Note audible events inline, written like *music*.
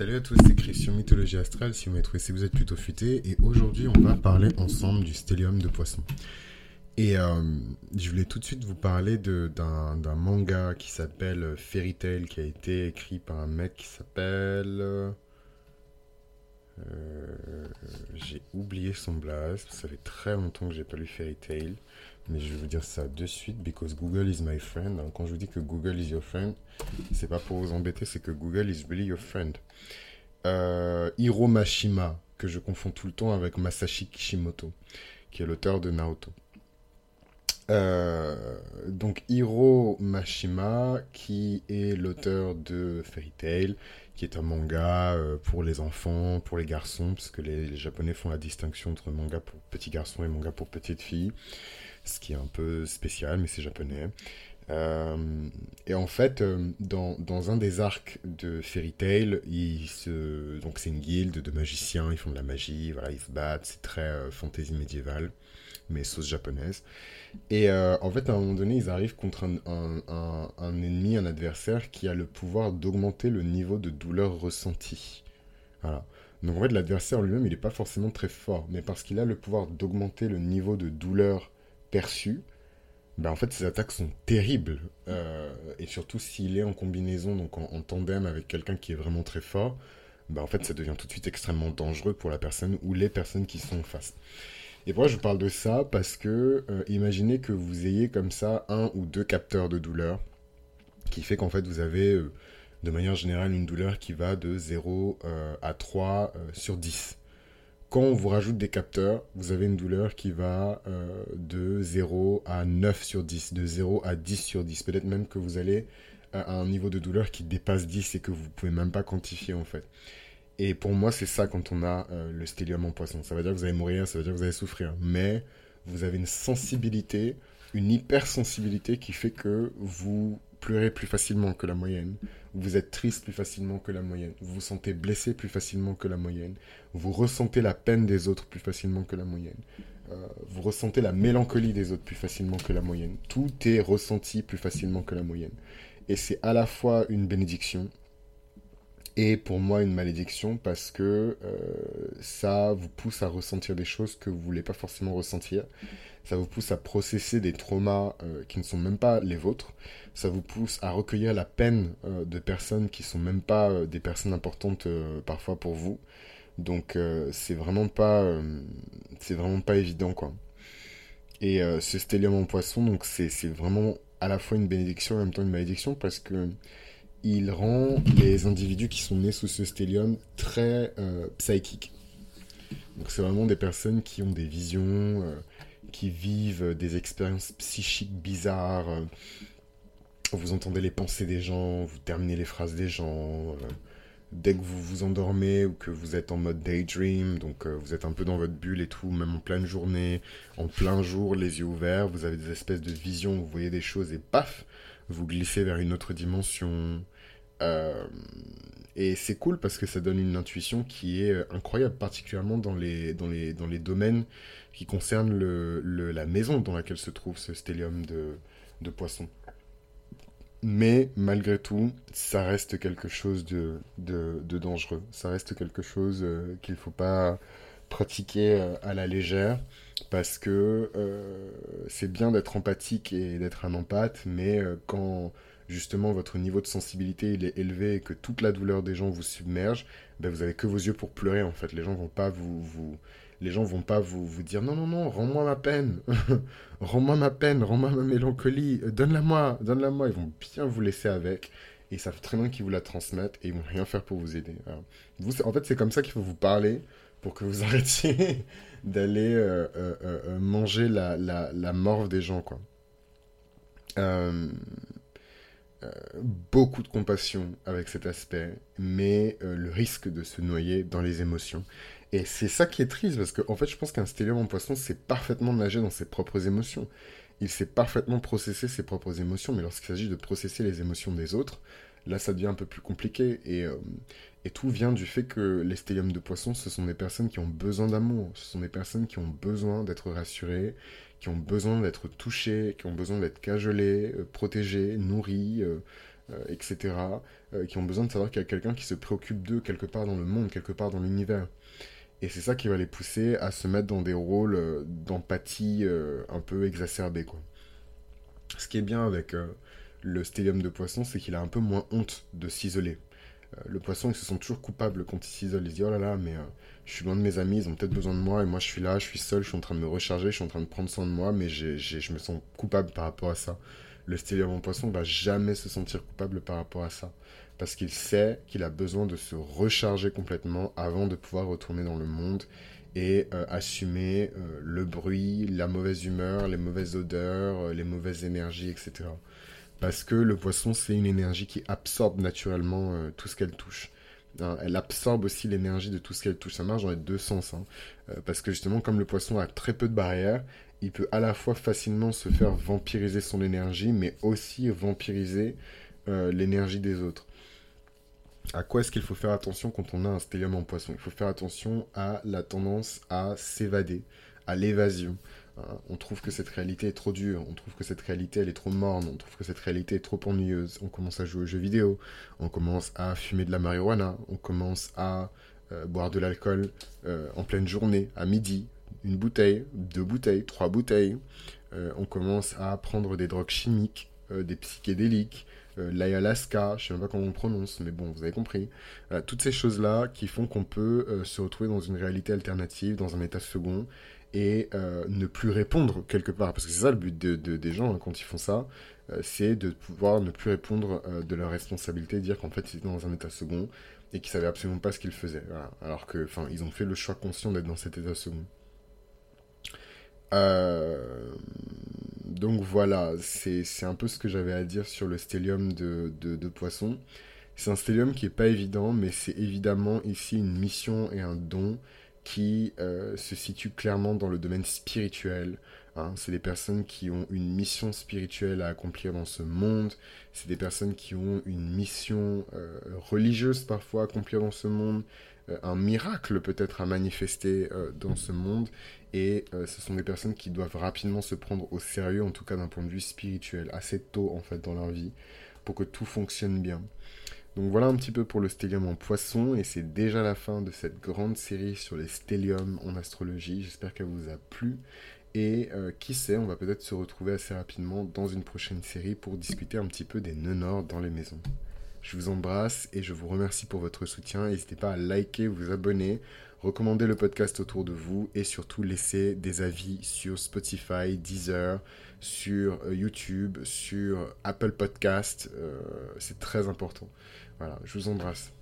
Salut à tous, c'est Christian Mythologie Astrale. Si vous m'avez trouvé, c'est vous êtes plutôt futé. Et aujourd'hui, on va parler ensemble du stellium de poisson. Et euh, je voulais tout de suite vous parler d'un manga qui s'appelle Fairy Tail, qui a été écrit par un mec qui s'appelle. Euh, j'ai oublié son blaze. Ça fait très longtemps que j'ai pas lu Fairy Tail. Mais je vais vous dire ça de suite, because Google is my friend. Quand je vous dis que Google is your friend, c'est pas pour vous embêter, c'est que Google is really your friend. Euh, Hiro Mashima, que je confonds tout le temps avec Masashi Kishimoto, qui est l'auteur de Naruto. Euh, donc Hiro Mashima, qui est l'auteur de Fairy Tail, qui est un manga euh, pour les enfants, pour les garçons, parce que les, les, Japonais font la distinction entre manga pour petits garçons et manga pour petites filles ce qui est un peu spécial, mais c'est japonais. Euh, et en fait, euh, dans, dans, un des arcs de Fairy Tail, donc c'est une guilde de magiciens, ils font de la magie, voilà, ils se battent, c'est très euh, fantasy médiévale, mais sauce japonaise. Et en fait, à un moment donné, ils arrivent contre un, un, ennemi, un adversaire qui a le pouvoir d'augmenter le niveau de douleur ressenti. Voilà. Donc en fait, l'adversaire lui-même, il n'est pas forcément très fort, mais parce qu'il a le pouvoir d'augmenter le niveau de douleur perçu, ben en fait ses attaques sont terribles. Euh, et surtout s'il est en combinaison, donc en, tandem avec quelqu'un qui est vraiment très fort, ben en fait ça devient tout de suite extrêmement dangereux pour la personne ou les personnes qui sont en face. Et pourquoi je parle de ça? Parce que euh, imaginez que vous ayez comme ça un ou deux capteurs de douleur, qui fait qu'en fait vous avez euh, de manière générale une douleur qui va de 0 à 3 sur 10 quand on vous rajoute des capteurs, vous avez une douleur qui va euh, de 0 à 9 sur 10, de 0 à 10 sur 10. Peut-être même que vous allez à un niveau de douleur qui dépasse 10 et que vous ne pouvez même pas quantifier en fait. Et pour moi, c'est ça quand on a euh, le stellium en poisson. Ça veut dire que vous allez mourir, ça veut dire que vous allez souffrir. Mais vous avez une sensibilité, une hypersensibilité qui fait que vous pleurez plus facilement que la moyenne, vous êtes triste plus facilement que la moyenne, vous vous sentez blessé plus facilement que la moyenne, vous ressentez la peine des autres plus facilement que la moyenne, euh, vous ressentez la mélancolie des autres plus facilement que la moyenne. Tout est ressenti plus facilement que la moyenne. Et c'est à la fois une bénédiction et pour moi une malédiction parce que euh, ça vous pousse à ressentir des choses que vous voulez pas forcément ressentir ça vous pousse à processer des traumas euh, qui ne sont même pas les vôtres, ça vous pousse à recueillir la peine euh, de personnes qui sont même pas des personnes importantes parfois pour vous. Donc c'est vraiment pas c'est vraiment pas évident quoi. Et ce stellium en poisson donc c'est vraiment à la fois une bénédiction et en même temps une malédiction parce que il rend les individus qui sont nés sous ce stellium très psychiques. Donc c'est vraiment des personnes qui ont des visions, qui vivent des expériences psychiques bizarres. Euh, vous entendez les pensées des gens, vous terminez les phrases des gens. Euh, dès que vous vous endormez ou que vous êtes en mode daydream, donc euh, vous êtes un peu dans votre bulle et tout, même en pleine journée, en plein jour, les yeux ouverts, vous avez des espèces de visions, vous voyez des choses et paf, vous glissez vers une autre dimension. et c'est cool parce que ça donne une intuition qui est incroyable, particulièrement dans les, dans les, dans les domaines qui concerne le, la maison dans laquelle se trouve ce stellium de, de poisson. Mais malgré tout, ça reste quelque chose de, de, de dangereux. Ça reste quelque chose euh, qu'il ne faut pas pratiquer euh, à la légère parce que euh, c'est bien d'être empathique et d'être un empathe, mais quand justement votre niveau de sensibilité il est élevé et que toute la douleur des gens vous submerge, ben vous avez que vos yeux pour pleurer en fait. Les gens vont pas vous, les gens vont pas vous, vous dire non, non, non, rends-moi ma peine, *laughs* rends-moi ma peine, rends-moi ma mélancolie, euh, donne-la moi, donne-la moi. Ils vont bien vous laisser avec et ils savent très bien qu'ils vous la transmettent et ils vont rien faire pour vous aider. vous, en fait, c'est comme ça qu'il faut vous parler pour que vous *laughs* arrêtiez d'aller euh, euh, manger la, la, la, morve des gens, quoi. beaucoup de compassion avec cet aspect, mais le risque de se noyer dans les émotions. Et c'est ça qui est triste, parce qu'en en fait, je pense qu'un stellium en poisson sait parfaitement nager dans ses propres émotions. Il sait parfaitement processer ses propres émotions, mais lorsqu'il s'agit de processer les émotions des autres, là, ça devient un peu plus compliqué. Et, euh, et tout vient du fait que les stelliums de poisson, ce sont des personnes qui ont besoin d'amour. Ce sont des personnes qui ont besoin d'être rassurées, qui ont besoin d'être touchées, qui ont besoin d'être cajolées, euh, protégées, nourries. Euh, etc., qui ont besoin de savoir qu'il y a quelqu'un qui se préoccupe d'eux quelque part dans le monde, quelque part dans l'univers. Et c'est ça qui va les pousser à se mettre dans des rôles d'empathie un peu exacerbés. Ce qui est bien avec le stellium de poisson, c'est qu'il a un peu moins honte de s'isoler. Euh, le poisson, il se sent toujours coupable quand il s'isole. Il se dit Oh là là, mais euh, je suis loin de mes amis, ils ont peut-être besoin de moi, et moi je suis là, je suis seul, je suis en train de me recharger, je suis en train de prendre soin de moi, mais je me sens coupable par rapport à ça. Le stellium en poisson va jamais se sentir coupable par rapport à ça. Parce qu'il sait qu'il a besoin de se recharger complètement avant de pouvoir retourner dans le monde et euh, assumer le bruit, la mauvaise humeur, les mauvaises odeurs, les mauvaises énergies, etc parce que le poisson, c'est une énergie qui absorbe naturellement euh, tout ce qu'elle touche. Hein, elle absorbe aussi l'énergie de tout ce qu'elle touche. Ça marche dans les deux sens. Hein. Euh, parce que justement, comme le poisson a très peu de barrières, il peut à la fois facilement se faire vampiriser son énergie, mais aussi vampiriser euh, l'énergie des autres. À quoi est-ce qu'il faut faire attention quand on a un stellium en poisson? Il faut faire attention à la tendance à s'évader, à l'évasion. On trouve que cette réalité est trop dure, on trouve que cette réalité est trop morne, on trouve que cette réalité est trop ennuyeuse, on commence à jouer aux jeux vidéo, on commence à fumer de la marijuana, on commence à euh, boire de l'alcool euh, en pleine journée, à midi, une bouteille, deux bouteilles, trois bouteilles, euh, on commence à prendre des drogues chimiques, des psychédéliques, l'ayahuasca, je sais même pas comment on prononce, mais bon, vous avez compris. toutes ces choses-là qui font qu'on peut se retrouver dans une réalité alternative, dans un état second, et euh, ne plus répondre quelque part. Parce que c'est ça le but de, des gens hein, quand ils font ça, euh, c'est de pouvoir ne plus répondre euh, de leur responsabilité, dire qu'en fait ils étaient dans un état second et qu'ils savaient absolument pas ce qu'ils faisaient. Alors que, enfin, ils ont fait le choix conscient d'être dans cet état second. Donc voilà, c'est un peu ce que j'avais à dire sur le stellium de, de, de poisson. C'est un stellium qui est pas évident, mais c'est évidemment ici une mission et un don qui euh, se situent clairement dans le domaine spirituel. Hein. C'est des personnes qui ont une mission spirituelle à accomplir dans ce monde. C'est des personnes qui ont une mission euh, religieuse parfois à accomplir dans ce monde. Euh, un miracle peut-être à manifester dans ce monde. Et ce sont des personnes qui doivent rapidement se prendre au sérieux, en tout cas d'un point de vue spirituel, assez tôt en fait dans leur vie, pour que tout fonctionne bien. Donc voilà un petit peu pour le stellium en poisson et c'est déjà la fin de cette grande série sur les stelliums en astrologie. J'espère qu'elle vous a plu et euh, qui sait, on va peut-être se retrouver assez rapidement dans une prochaine série pour discuter un petit peu des nœuds nord dans les maisons. Je vous embrasse et je vous remercie pour votre soutien. N'hésitez pas à liker, vous abonner, recommander le podcast autour de vous et surtout laisser des avis sur Spotify, Deezer, sur euh, YouTube, sur Apple Podcast. Euh, c'est très important. Voilà, je vous embrasse.